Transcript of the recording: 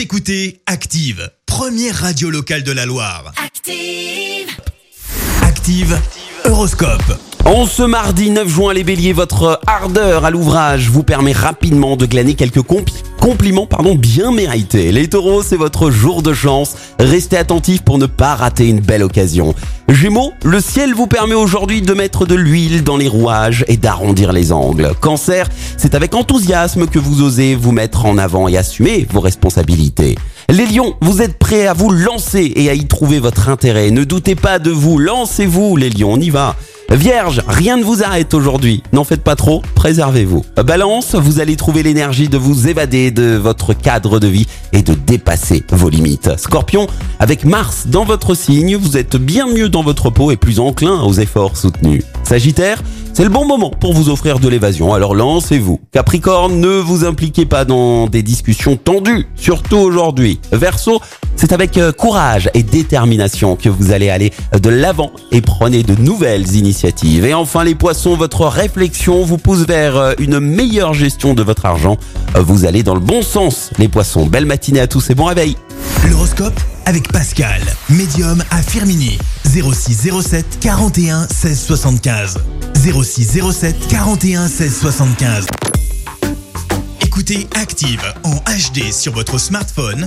Vous écoutez Active, première radio locale de la Loire. Active. Active, Horoscope. En ce mardi 9 juin, les béliers, votre ardeur à l'ouvrage vous permet rapidement de glaner quelques compi- compliments pardon, bien mérités. Les taureaux, c'est votre jour de chance. Restez attentifs pour ne pas rater une belle occasion. Gémeaux, le ciel vous permet aujourd'hui de mettre de l'huile dans les rouages et d'arrondir les angles. Cancer, c'est avec enthousiasme que vous osez vous mettre en avant et assumer vos responsabilités. Les lions, vous êtes prêts à vous lancer et à y trouver votre intérêt. Ne doutez pas de vous, lancez-vous les lions, on y va. Vierge, rien ne vous arrête aujourd'hui. N'en faites pas trop, préservez-vous. Balance, vous allez trouver l'énergie de vous évader de votre cadre de vie et de dépasser vos limites. Scorpion, avec Mars dans votre signe, vous êtes bien mieux dans votre peau et plus enclin aux efforts soutenus. Sagittaire, c'est le bon moment pour vous offrir de l'évasion, alors lancez-vous. Capricorne, ne vous impliquez pas dans des discussions tendues, surtout aujourd'hui. Verseau, c'est avec euh, courage et détermination que vous allez aller de l'avant et prenez de nouvelles initiatives. Et enfin les poissons, votre réflexion vous pousse vers euh, une meilleure gestion de votre argent. Euh, Vous allez dans le bon sens, les poissons. Belle matinée à tous et bon réveil. L'horoscope avec Pascal, médium à Firmini. 06 07 41 16 75. 06 07 41 16 75. Écoutez Active en HD sur votre smartphone,